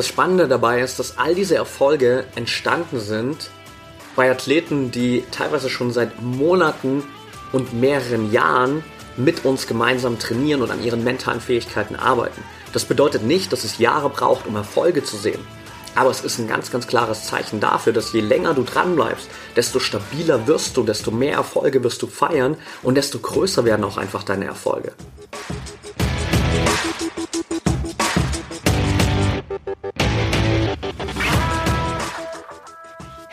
Das Spannende dabei ist, dass all diese Erfolge entstanden sind bei Athleten, die teilweise schon seit Monaten und mehreren Jahren mit uns gemeinsam trainieren und an ihren mentalen Fähigkeiten arbeiten. Das bedeutet nicht, dass es Jahre braucht, um Erfolge zu sehen. Aber es ist ein ganz, ganz klares Zeichen dafür, dass je länger du dran bleibst, desto stabiler wirst du, desto mehr Erfolge wirst du feiern und desto größer werden auch einfach deine Erfolge.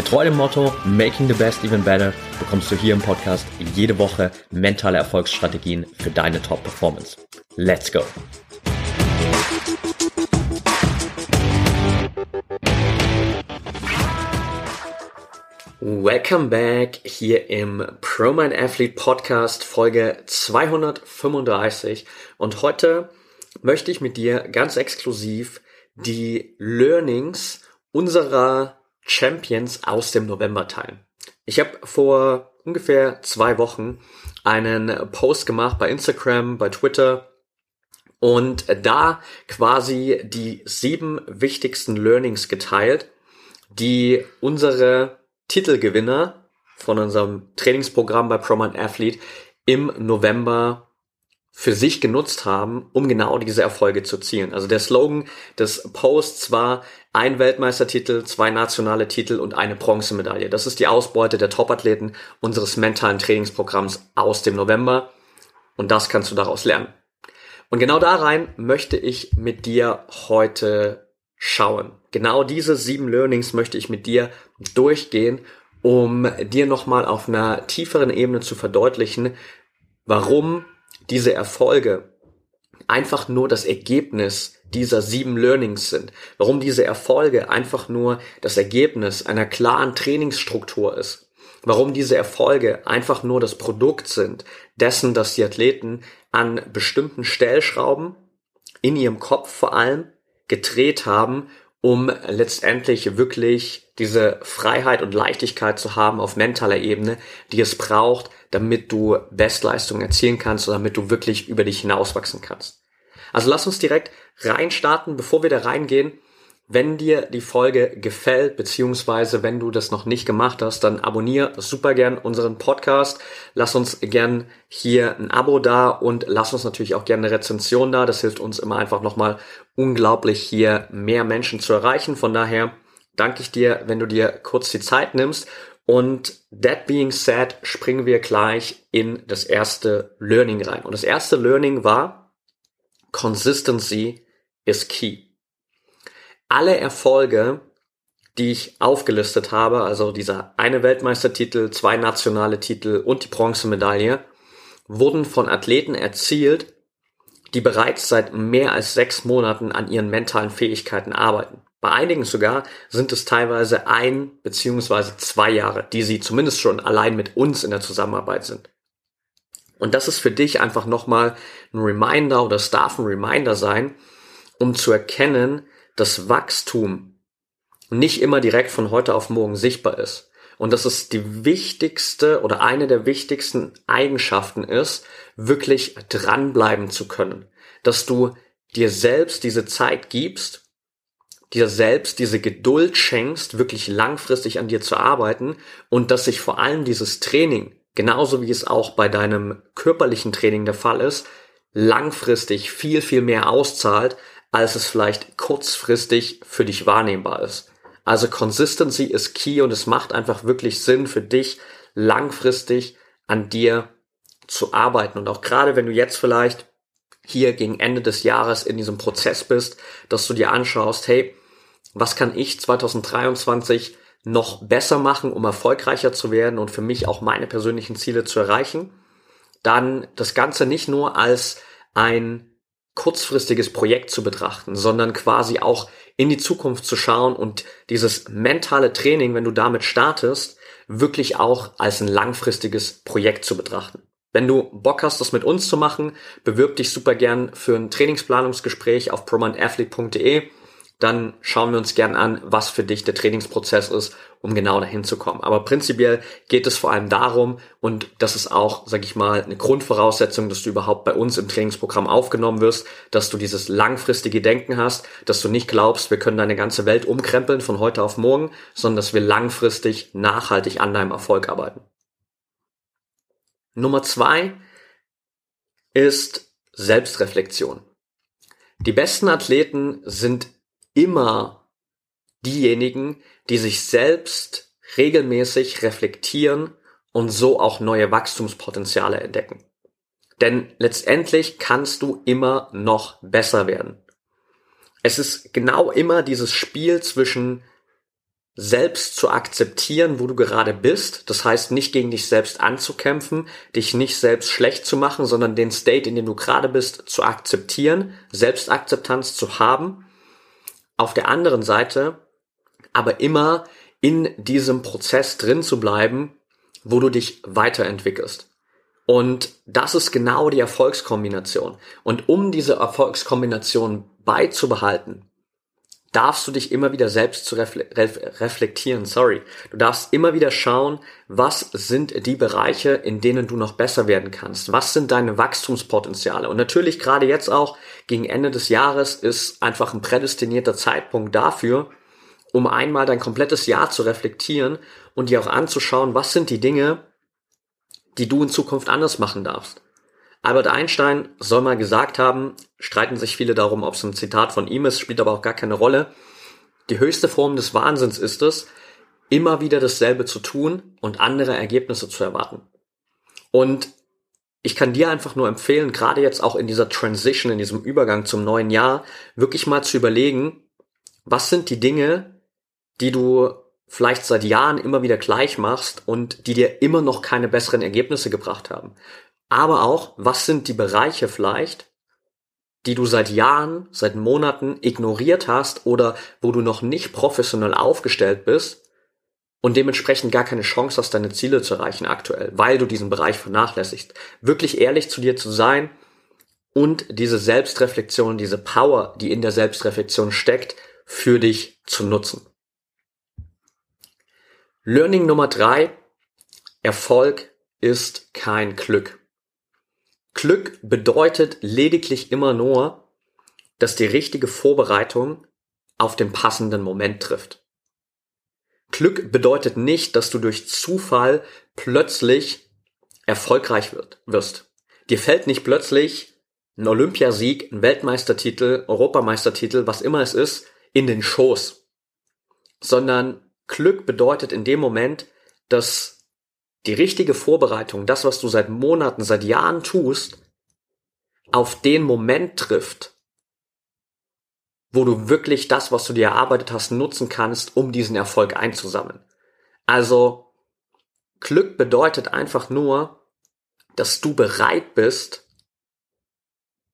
Getreu dem Motto Making the Best Even Better bekommst du hier im Podcast jede Woche mentale Erfolgsstrategien für deine Top-Performance. Let's go! Welcome back hier im ProMind Athlete Podcast Folge 235 und heute möchte ich mit dir ganz exklusiv die Learnings unserer Champions aus dem November teilen. Ich habe vor ungefähr zwei Wochen einen Post gemacht bei Instagram, bei Twitter und da quasi die sieben wichtigsten Learnings geteilt, die unsere Titelgewinner von unserem Trainingsprogramm bei ProMind Athlete im November für sich genutzt haben, um genau diese Erfolge zu zielen. Also der Slogan des Posts war ein Weltmeistertitel, zwei nationale Titel und eine Bronzemedaille. Das ist die Ausbeute der Topathleten unseres mentalen Trainingsprogramms aus dem November und das kannst du daraus lernen. Und genau da rein möchte ich mit dir heute schauen. Genau diese sieben Learnings möchte ich mit dir durchgehen, um dir nochmal auf einer tieferen Ebene zu verdeutlichen, warum diese Erfolge einfach nur das Ergebnis dieser sieben Learnings sind. Warum diese Erfolge einfach nur das Ergebnis einer klaren Trainingsstruktur ist. Warum diese Erfolge einfach nur das Produkt sind dessen, dass die Athleten an bestimmten Stellschrauben in ihrem Kopf vor allem gedreht haben, um letztendlich wirklich diese Freiheit und Leichtigkeit zu haben auf mentaler Ebene, die es braucht, damit du Bestleistungen erzielen kannst oder damit du wirklich über dich hinauswachsen kannst. Also lass uns direkt reinstarten, bevor wir da reingehen. Wenn dir die Folge gefällt, beziehungsweise wenn du das noch nicht gemacht hast, dann abonniere super gern unseren Podcast. Lass uns gern hier ein Abo da und lass uns natürlich auch gerne eine Rezension da. Das hilft uns immer einfach nochmal unglaublich hier mehr Menschen zu erreichen. Von daher danke ich dir, wenn du dir kurz die Zeit nimmst. Und that being said, springen wir gleich in das erste Learning rein. Und das erste Learning war, Consistency is key alle Erfolge, die ich aufgelistet habe, also dieser eine Weltmeistertitel, zwei nationale Titel und die Bronzemedaille, wurden von Athleten erzielt, die bereits seit mehr als sechs Monaten an ihren mentalen Fähigkeiten arbeiten. Bei einigen sogar sind es teilweise ein beziehungsweise zwei Jahre, die sie zumindest schon allein mit uns in der Zusammenarbeit sind. Und das ist für dich einfach nochmal ein Reminder oder es darf ein Reminder sein, um zu erkennen, dass Wachstum nicht immer direkt von heute auf morgen sichtbar ist. Und dass es die wichtigste oder eine der wichtigsten Eigenschaften ist, wirklich dranbleiben zu können. Dass du dir selbst diese Zeit gibst, dir selbst diese Geduld schenkst, wirklich langfristig an dir zu arbeiten und dass sich vor allem dieses Training, genauso wie es auch bei deinem körperlichen Training der Fall ist, langfristig viel, viel mehr auszahlt, als es vielleicht kurzfristig für dich wahrnehmbar ist. Also Consistency ist key und es macht einfach wirklich Sinn für dich, langfristig an dir zu arbeiten. Und auch gerade wenn du jetzt vielleicht hier gegen Ende des Jahres in diesem Prozess bist, dass du dir anschaust, hey, was kann ich 2023 noch besser machen, um erfolgreicher zu werden und für mich auch meine persönlichen Ziele zu erreichen, dann das Ganze nicht nur als ein kurzfristiges Projekt zu betrachten, sondern quasi auch in die Zukunft zu schauen und dieses mentale Training, wenn du damit startest, wirklich auch als ein langfristiges Projekt zu betrachten. Wenn du Bock hast, das mit uns zu machen, bewirb dich super gern für ein Trainingsplanungsgespräch auf prominentathlete.de dann schauen wir uns gern an, was für dich der Trainingsprozess ist, um genau dahin zu kommen. Aber prinzipiell geht es vor allem darum, und das ist auch, sag ich mal, eine Grundvoraussetzung, dass du überhaupt bei uns im Trainingsprogramm aufgenommen wirst, dass du dieses langfristige Denken hast, dass du nicht glaubst, wir können deine ganze Welt umkrempeln von heute auf morgen, sondern dass wir langfristig nachhaltig an deinem Erfolg arbeiten. Nummer zwei ist Selbstreflexion. Die besten Athleten sind immer diejenigen, die sich selbst regelmäßig reflektieren und so auch neue Wachstumspotenziale entdecken. Denn letztendlich kannst du immer noch besser werden. Es ist genau immer dieses Spiel zwischen selbst zu akzeptieren, wo du gerade bist. Das heißt, nicht gegen dich selbst anzukämpfen, dich nicht selbst schlecht zu machen, sondern den State, in dem du gerade bist, zu akzeptieren, Selbstakzeptanz zu haben auf der anderen Seite aber immer in diesem Prozess drin zu bleiben, wo du dich weiterentwickelst. Und das ist genau die Erfolgskombination. Und um diese Erfolgskombination beizubehalten, darfst du dich immer wieder selbst zu reflektieren, sorry. Du darfst immer wieder schauen, was sind die Bereiche, in denen du noch besser werden kannst? Was sind deine Wachstumspotenziale? Und natürlich gerade jetzt auch gegen Ende des Jahres ist einfach ein prädestinierter Zeitpunkt dafür, um einmal dein komplettes Jahr zu reflektieren und dir auch anzuschauen, was sind die Dinge, die du in Zukunft anders machen darfst. Albert Einstein soll mal gesagt haben, streiten sich viele darum, ob es ein Zitat von ihm ist, spielt aber auch gar keine Rolle. Die höchste Form des Wahnsinns ist es, immer wieder dasselbe zu tun und andere Ergebnisse zu erwarten. Und ich kann dir einfach nur empfehlen, gerade jetzt auch in dieser Transition, in diesem Übergang zum neuen Jahr, wirklich mal zu überlegen, was sind die Dinge, die du vielleicht seit Jahren immer wieder gleich machst und die dir immer noch keine besseren Ergebnisse gebracht haben aber auch, was sind die Bereiche vielleicht, die du seit Jahren, seit Monaten ignoriert hast oder wo du noch nicht professionell aufgestellt bist und dementsprechend gar keine Chance hast, deine Ziele zu erreichen aktuell, weil du diesen Bereich vernachlässigst. Wirklich ehrlich zu dir zu sein und diese Selbstreflexion, diese Power, die in der Selbstreflexion steckt, für dich zu nutzen. Learning Nummer drei. Erfolg ist kein Glück. Glück bedeutet lediglich immer nur, dass die richtige Vorbereitung auf den passenden Moment trifft. Glück bedeutet nicht, dass du durch Zufall plötzlich erfolgreich wirst. Dir fällt nicht plötzlich ein Olympiasieg, ein Weltmeistertitel, Europameistertitel, was immer es ist, in den Schoß. Sondern Glück bedeutet in dem Moment, dass die richtige Vorbereitung, das, was du seit Monaten, seit Jahren tust, auf den Moment trifft, wo du wirklich das, was du dir erarbeitet hast, nutzen kannst, um diesen Erfolg einzusammeln. Also Glück bedeutet einfach nur, dass du bereit bist,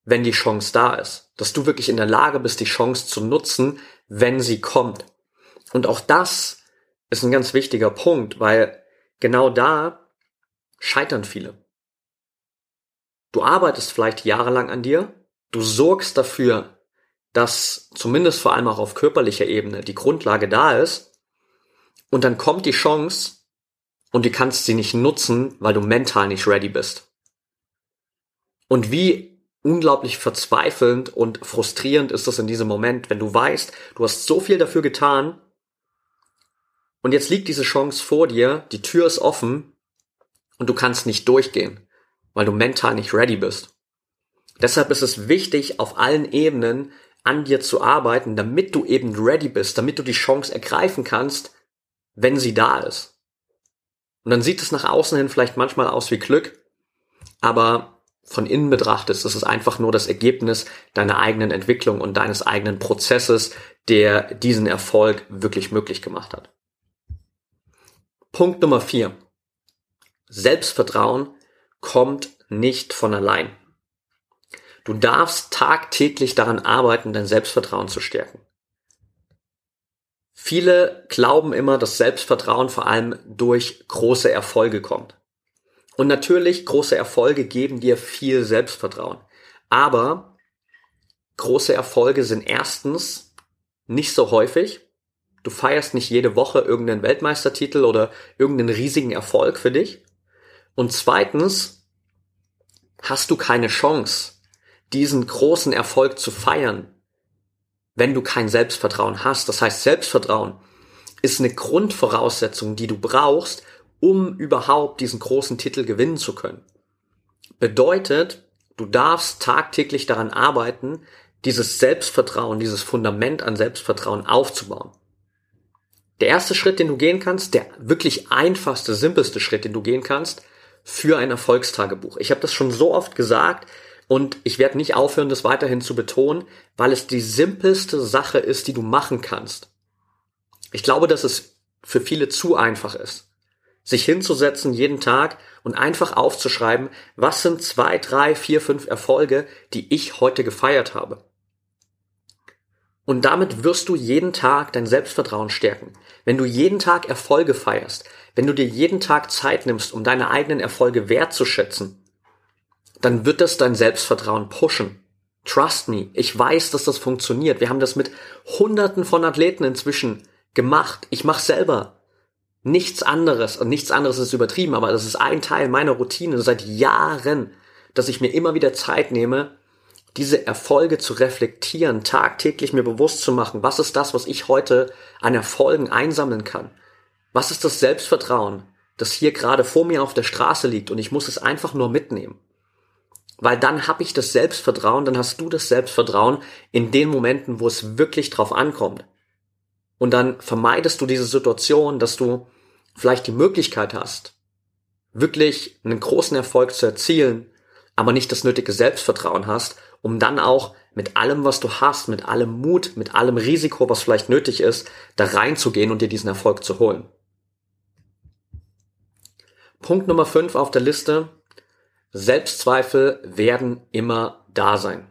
wenn die Chance da ist. Dass du wirklich in der Lage bist, die Chance zu nutzen, wenn sie kommt. Und auch das ist ein ganz wichtiger Punkt, weil genau da scheitern viele. Du arbeitest vielleicht jahrelang an dir, du sorgst dafür, dass zumindest vor allem auch auf körperlicher Ebene die Grundlage da ist, und dann kommt die Chance und du kannst sie nicht nutzen, weil du mental nicht ready bist. Und wie unglaublich verzweifelnd und frustrierend ist das in diesem Moment, wenn du weißt, du hast so viel dafür getan und jetzt liegt diese Chance vor dir, die Tür ist offen und du kannst nicht durchgehen, weil du mental nicht ready bist. Deshalb ist es wichtig, auf allen Ebenen an dir zu arbeiten, damit du eben ready bist, damit du die Chance ergreifen kannst, wenn sie da ist. Und dann sieht es nach außen hin vielleicht manchmal aus wie Glück, aber von innen betrachtet ist es einfach nur das Ergebnis deiner eigenen Entwicklung und deines eigenen Prozesses, der diesen Erfolg wirklich möglich gemacht hat. Punkt Nummer vier. Selbstvertrauen kommt nicht von allein. Du darfst tagtäglich daran arbeiten, dein Selbstvertrauen zu stärken. Viele glauben immer, dass Selbstvertrauen vor allem durch große Erfolge kommt. Und natürlich, große Erfolge geben dir viel Selbstvertrauen. Aber große Erfolge sind erstens nicht so häufig. Du feierst nicht jede Woche irgendeinen Weltmeistertitel oder irgendeinen riesigen Erfolg für dich. Und zweitens hast du keine Chance, diesen großen Erfolg zu feiern, wenn du kein Selbstvertrauen hast. Das heißt, Selbstvertrauen ist eine Grundvoraussetzung, die du brauchst, um überhaupt diesen großen Titel gewinnen zu können. Bedeutet, du darfst tagtäglich daran arbeiten, dieses Selbstvertrauen, dieses Fundament an Selbstvertrauen aufzubauen. Der erste Schritt, den du gehen kannst, der wirklich einfachste, simpelste Schritt, den du gehen kannst, für ein Erfolgstagebuch. Ich habe das schon so oft gesagt, und ich werde nicht aufhören, das weiterhin zu betonen, weil es die simpelste Sache ist, die du machen kannst. Ich glaube, dass es für viele zu einfach ist, sich hinzusetzen jeden Tag und einfach aufzuschreiben, was sind zwei, drei, vier, fünf Erfolge, die ich heute gefeiert habe. Und damit wirst du jeden Tag dein Selbstvertrauen stärken. Wenn du jeden Tag Erfolge feierst, wenn du dir jeden Tag Zeit nimmst, um deine eigenen Erfolge wertzuschätzen, dann wird das dein Selbstvertrauen pushen. Trust me, ich weiß, dass das funktioniert. Wir haben das mit Hunderten von Athleten inzwischen gemacht. Ich mache selber nichts anderes und nichts anderes ist übertrieben, aber das ist ein Teil meiner Routine seit Jahren, dass ich mir immer wieder Zeit nehme, diese Erfolge zu reflektieren, tagtäglich mir bewusst zu machen, was ist das, was ich heute an Erfolgen einsammeln kann? Was ist das Selbstvertrauen, das hier gerade vor mir auf der Straße liegt und ich muss es einfach nur mitnehmen? Weil dann habe ich das Selbstvertrauen, dann hast du das Selbstvertrauen in den Momenten, wo es wirklich drauf ankommt. Und dann vermeidest du diese Situation, dass du vielleicht die Möglichkeit hast, wirklich einen großen Erfolg zu erzielen, aber nicht das nötige Selbstvertrauen hast, um dann auch mit allem, was du hast, mit allem Mut, mit allem Risiko, was vielleicht nötig ist, da reinzugehen und dir diesen Erfolg zu holen. Punkt Nummer 5 auf der Liste Selbstzweifel werden immer da sein.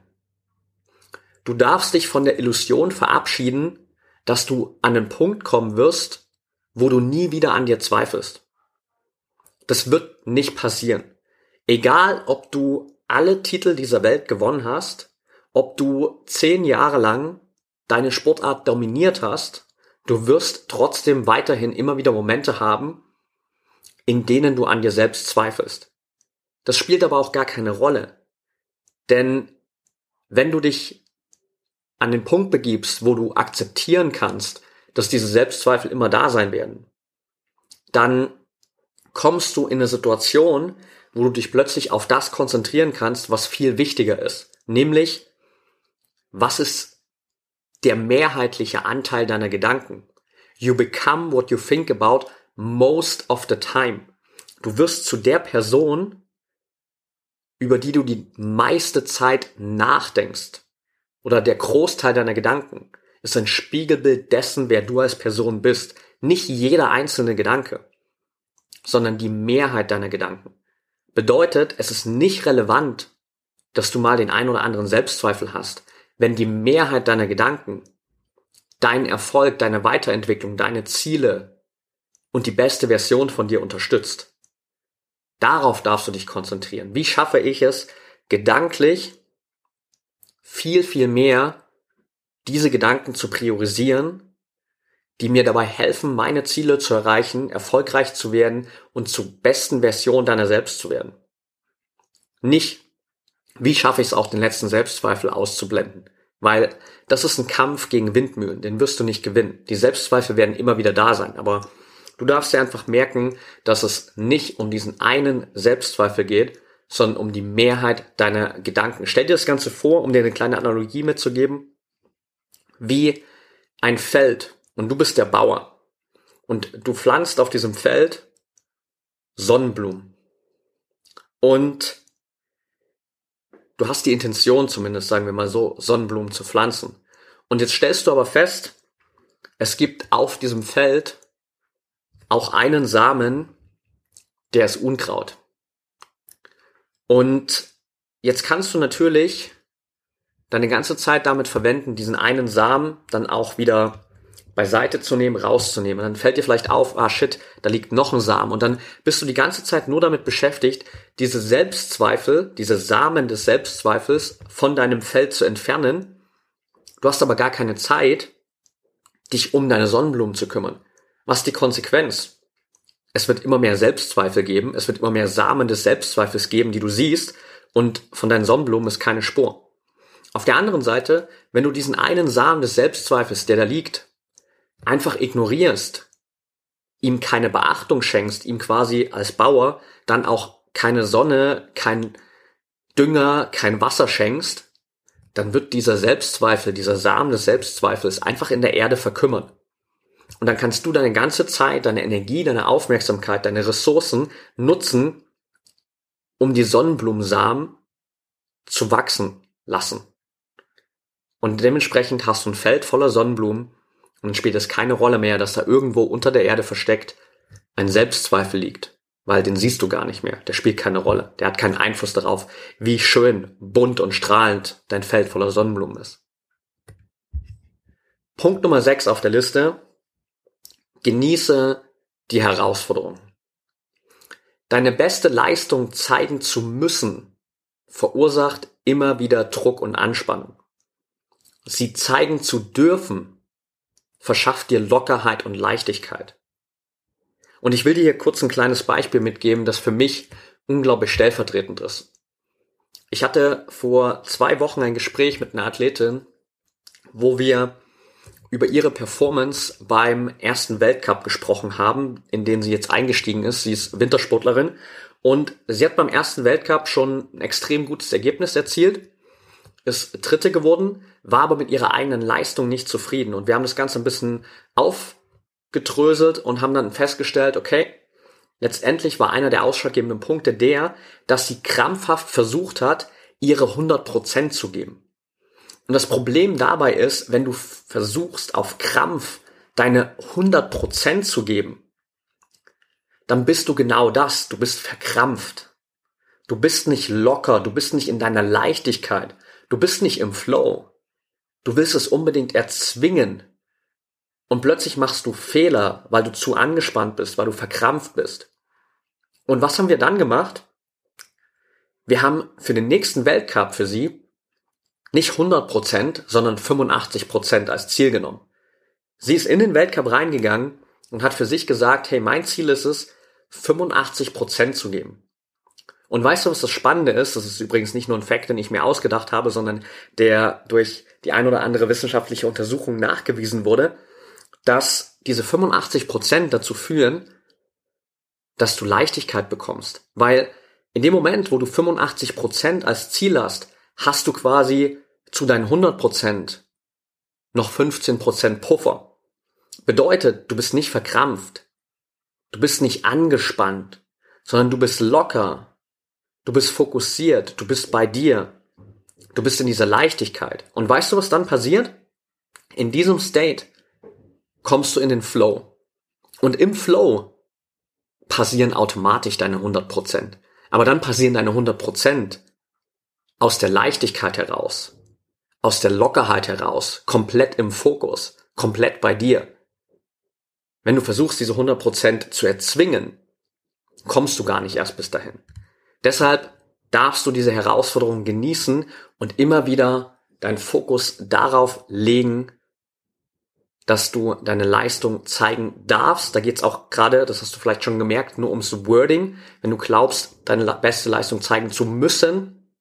Du darfst dich von der Illusion verabschieden, dass du an den Punkt kommen wirst, wo du nie wieder an dir zweifelst. Das wird nicht passieren. Egal, ob du alle Titel dieser Welt gewonnen hast, ob du zehn Jahre lang deine Sportart dominiert hast, du wirst trotzdem weiterhin immer wieder Momente haben, in denen du an dir selbst zweifelst. Das spielt aber auch gar keine Rolle. Denn wenn du dich an den Punkt begibst, wo du akzeptieren kannst, dass diese Selbstzweifel immer da sein werden, dann kommst du in eine Situation, wo du dich plötzlich auf das konzentrieren kannst, was viel wichtiger ist. Nämlich, was ist der mehrheitliche Anteil deiner Gedanken? You become what you think about most of the time. Du wirst zu der Person, über die du die meiste Zeit nachdenkst oder der Großteil deiner Gedanken ist ein Spiegelbild dessen, wer du als Person bist. Nicht jeder einzelne Gedanke, sondern die Mehrheit deiner Gedanken. Bedeutet, es ist nicht relevant, dass du mal den ein oder anderen Selbstzweifel hast, wenn die Mehrheit deiner Gedanken deinen Erfolg, deine Weiterentwicklung, deine Ziele und die beste Version von dir unterstützt. Darauf darfst du dich konzentrieren. Wie schaffe ich es, gedanklich viel, viel mehr diese Gedanken zu priorisieren, die mir dabei helfen, meine Ziele zu erreichen, erfolgreich zu werden und zur besten Version deiner selbst zu werden. Nicht, wie schaffe ich es auch, den letzten Selbstzweifel auszublenden. Weil das ist ein Kampf gegen Windmühlen, den wirst du nicht gewinnen. Die Selbstzweifel werden immer wieder da sein, aber Du darfst dir einfach merken, dass es nicht um diesen einen Selbstzweifel geht, sondern um die Mehrheit deiner Gedanken. Stell dir das Ganze vor, um dir eine kleine Analogie mitzugeben, wie ein Feld und du bist der Bauer und du pflanzt auf diesem Feld Sonnenblumen und du hast die Intention zumindest, sagen wir mal so, Sonnenblumen zu pflanzen. Und jetzt stellst du aber fest, es gibt auf diesem Feld auch einen Samen, der ist Unkraut. Und jetzt kannst du natürlich deine ganze Zeit damit verwenden, diesen einen Samen dann auch wieder beiseite zu nehmen, rauszunehmen. Und dann fällt dir vielleicht auf, ah shit, da liegt noch ein Samen. Und dann bist du die ganze Zeit nur damit beschäftigt, diese Selbstzweifel, diese Samen des Selbstzweifels von deinem Feld zu entfernen. Du hast aber gar keine Zeit, dich um deine Sonnenblumen zu kümmern. Was ist die Konsequenz? Es wird immer mehr Selbstzweifel geben, es wird immer mehr Samen des Selbstzweifels geben, die du siehst, und von deinen Sonnenblumen ist keine Spur. Auf der anderen Seite, wenn du diesen einen Samen des Selbstzweifels, der da liegt, einfach ignorierst, ihm keine Beachtung schenkst, ihm quasi als Bauer dann auch keine Sonne, kein Dünger, kein Wasser schenkst, dann wird dieser Selbstzweifel, dieser Samen des Selbstzweifels einfach in der Erde verkümmern. Und dann kannst du deine ganze Zeit, deine Energie, deine Aufmerksamkeit, deine Ressourcen nutzen, um die Sonnenblumensamen zu wachsen lassen. Und dementsprechend hast du ein Feld voller Sonnenblumen und dann spielt es keine Rolle mehr, dass da irgendwo unter der Erde versteckt ein Selbstzweifel liegt, weil den siehst du gar nicht mehr. Der spielt keine Rolle. Der hat keinen Einfluss darauf, wie schön, bunt und strahlend dein Feld voller Sonnenblumen ist. Punkt Nummer 6 auf der Liste. Genieße die Herausforderung. Deine beste Leistung zeigen zu müssen, verursacht immer wieder Druck und Anspannung. Sie zeigen zu dürfen, verschafft dir Lockerheit und Leichtigkeit. Und ich will dir hier kurz ein kleines Beispiel mitgeben, das für mich unglaublich stellvertretend ist. Ich hatte vor zwei Wochen ein Gespräch mit einer Athletin, wo wir über ihre Performance beim ersten Weltcup gesprochen haben, in den sie jetzt eingestiegen ist. Sie ist Wintersportlerin und sie hat beim ersten Weltcup schon ein extrem gutes Ergebnis erzielt ist Dritte geworden, war aber mit ihrer eigenen Leistung nicht zufrieden. Und wir haben das Ganze ein bisschen aufgedröselt und haben dann festgestellt, okay, letztendlich war einer der ausschlaggebenden Punkte der, dass sie krampfhaft versucht hat, ihre 100% zu geben. Und das Problem dabei ist, wenn du versuchst, auf Krampf deine 100% zu geben, dann bist du genau das. Du bist verkrampft. Du bist nicht locker, du bist nicht in deiner Leichtigkeit. Du bist nicht im Flow. Du willst es unbedingt erzwingen. Und plötzlich machst du Fehler, weil du zu angespannt bist, weil du verkrampft bist. Und was haben wir dann gemacht? Wir haben für den nächsten Weltcup für sie nicht 100%, sondern 85% als Ziel genommen. Sie ist in den Weltcup reingegangen und hat für sich gesagt, hey, mein Ziel ist es, 85% zu geben. Und weißt du, was das Spannende ist? Das ist übrigens nicht nur ein Fakt, den ich mir ausgedacht habe, sondern der durch die ein oder andere wissenschaftliche Untersuchung nachgewiesen wurde, dass diese 85 Prozent dazu führen, dass du Leichtigkeit bekommst. Weil in dem Moment, wo du 85 Prozent als Ziel hast, hast du quasi zu deinen 100 Prozent noch 15 Prozent Puffer. Bedeutet, du bist nicht verkrampft. Du bist nicht angespannt, sondern du bist locker, Du bist fokussiert, du bist bei dir, du bist in dieser Leichtigkeit. Und weißt du, was dann passiert? In diesem State kommst du in den Flow. Und im Flow passieren automatisch deine 100%. Aber dann passieren deine 100% aus der Leichtigkeit heraus, aus der Lockerheit heraus, komplett im Fokus, komplett bei dir. Wenn du versuchst, diese 100% zu erzwingen, kommst du gar nicht erst bis dahin. Deshalb darfst du diese Herausforderung genießen und immer wieder deinen Fokus darauf legen, dass du deine Leistung zeigen darfst. Da geht's auch gerade, das hast du vielleicht schon gemerkt, nur ums Wording. Wenn du glaubst, deine beste Leistung zeigen zu müssen,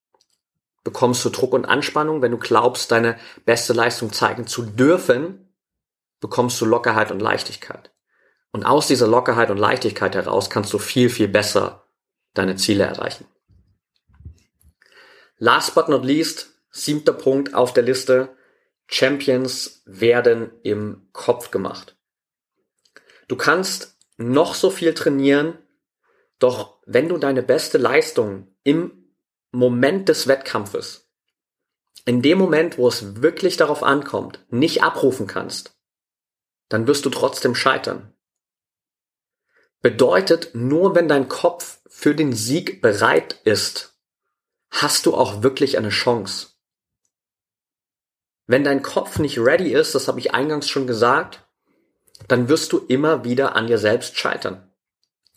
bekommst du Druck und Anspannung. Wenn du glaubst, deine beste Leistung zeigen zu dürfen, bekommst du Lockerheit und Leichtigkeit. Und aus dieser Lockerheit und Leichtigkeit heraus kannst du viel, viel besser deine Ziele erreichen. Last but not least, siebter Punkt auf der Liste, Champions werden im Kopf gemacht. Du kannst noch so viel trainieren, doch wenn du deine beste Leistung im Moment des Wettkampfes, in dem Moment, wo es wirklich darauf ankommt, nicht abrufen kannst, dann wirst du trotzdem scheitern bedeutet, nur wenn dein Kopf für den Sieg bereit ist, hast du auch wirklich eine Chance. Wenn dein Kopf nicht ready ist, das habe ich eingangs schon gesagt, dann wirst du immer wieder an dir selbst scheitern.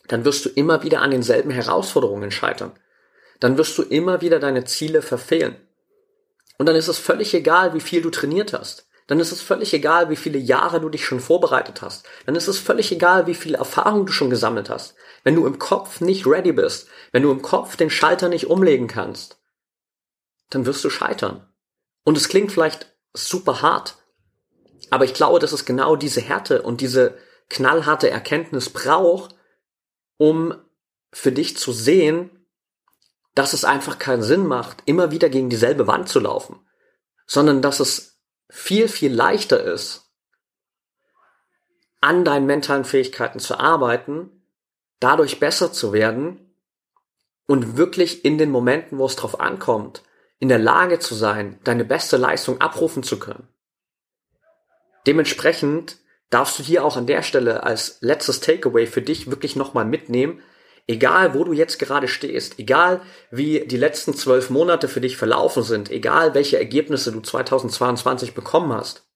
Dann wirst du immer wieder an denselben Herausforderungen scheitern. Dann wirst du immer wieder deine Ziele verfehlen. Und dann ist es völlig egal, wie viel du trainiert hast. Dann ist es völlig egal, wie viele Jahre du dich schon vorbereitet hast. Dann ist es völlig egal, wie viel Erfahrung du schon gesammelt hast. Wenn du im Kopf nicht ready bist, wenn du im Kopf den Schalter nicht umlegen kannst, dann wirst du scheitern. Und es klingt vielleicht super hart, aber ich glaube, dass es genau diese Härte und diese knallharte Erkenntnis braucht, um für dich zu sehen, dass es einfach keinen Sinn macht, immer wieder gegen dieselbe Wand zu laufen, sondern dass es viel, viel leichter ist, an deinen mentalen Fähigkeiten zu arbeiten, dadurch besser zu werden und wirklich in den Momenten, wo es drauf ankommt, in der Lage zu sein, deine beste Leistung abrufen zu können. Dementsprechend darfst du hier auch an der Stelle als letztes Takeaway für dich wirklich nochmal mitnehmen, egal wo du jetzt gerade stehst, egal wie die letzten zwölf Monate für dich verlaufen sind, egal welche Ergebnisse du 2022 bekommen hast,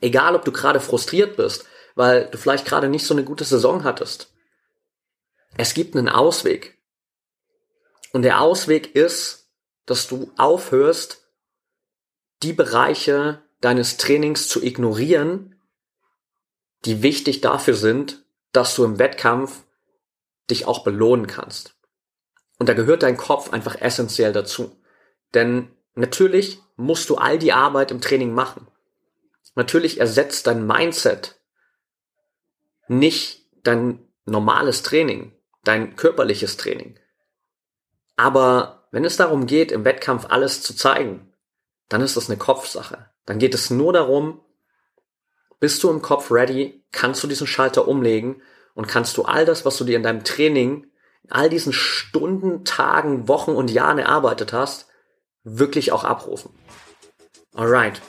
egal ob du gerade frustriert bist, weil du vielleicht gerade nicht so eine gute Saison hattest, es gibt einen Ausweg. Und der Ausweg ist, dass du aufhörst, die Bereiche deines Trainings zu ignorieren, die wichtig dafür sind, dass du im Wettkampf dich auch belohnen kannst. Und da gehört dein Kopf einfach essentiell dazu. Denn natürlich musst du all die Arbeit im Training machen. Natürlich ersetzt dein Mindset nicht dein normales Training, dein körperliches Training. Aber wenn es darum geht, im Wettkampf alles zu zeigen, dann ist das eine Kopfsache. Dann geht es nur darum, bist du im Kopf ready, kannst du diesen Schalter umlegen und kannst du all das, was du dir in deinem Training, in all diesen Stunden, Tagen, Wochen und Jahren erarbeitet hast, wirklich auch abrufen. Alright.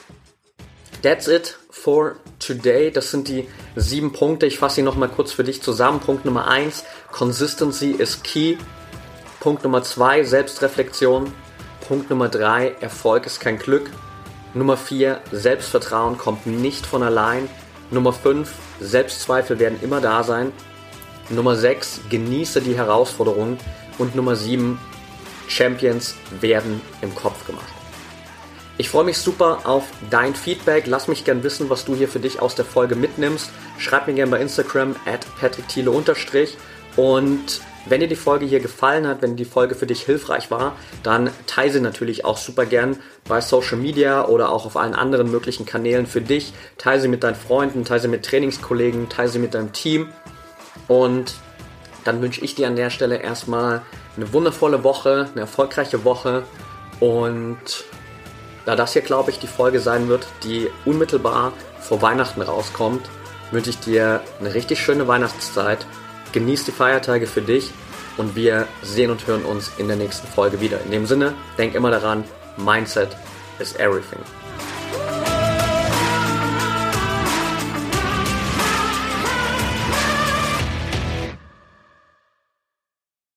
That's it for today. Das sind die sieben Punkte. Ich fasse sie nochmal kurz für dich zusammen. Punkt Nummer eins: Consistency is key. Punkt Nummer zwei: Selbstreflexion. Punkt Nummer drei: Erfolg ist kein Glück. Nummer 4, Selbstvertrauen kommt nicht von allein. Nummer 5, Selbstzweifel werden immer da sein. Nummer 6, genieße die Herausforderungen. Und Nummer 7, Champions werden im Kopf gemacht. Ich freue mich super auf dein Feedback. Lass mich gern wissen, was du hier für dich aus der Folge mitnimmst. Schreib mir gern bei Instagram at patrickthiele und wenn dir die Folge hier gefallen hat, wenn die Folge für dich hilfreich war, dann teile sie natürlich auch super gern bei Social Media oder auch auf allen anderen möglichen Kanälen für dich. Teile sie mit deinen Freunden, teile sie mit Trainingskollegen, teile sie mit deinem Team. Und dann wünsche ich dir an der Stelle erstmal eine wundervolle Woche, eine erfolgreiche Woche. Und da das hier, glaube ich, die Folge sein wird, die unmittelbar vor Weihnachten rauskommt, wünsche ich dir eine richtig schöne Weihnachtszeit Genieß die Feiertage für dich und wir sehen und hören uns in der nächsten Folge wieder. In dem Sinne, denk immer daran, Mindset is everything.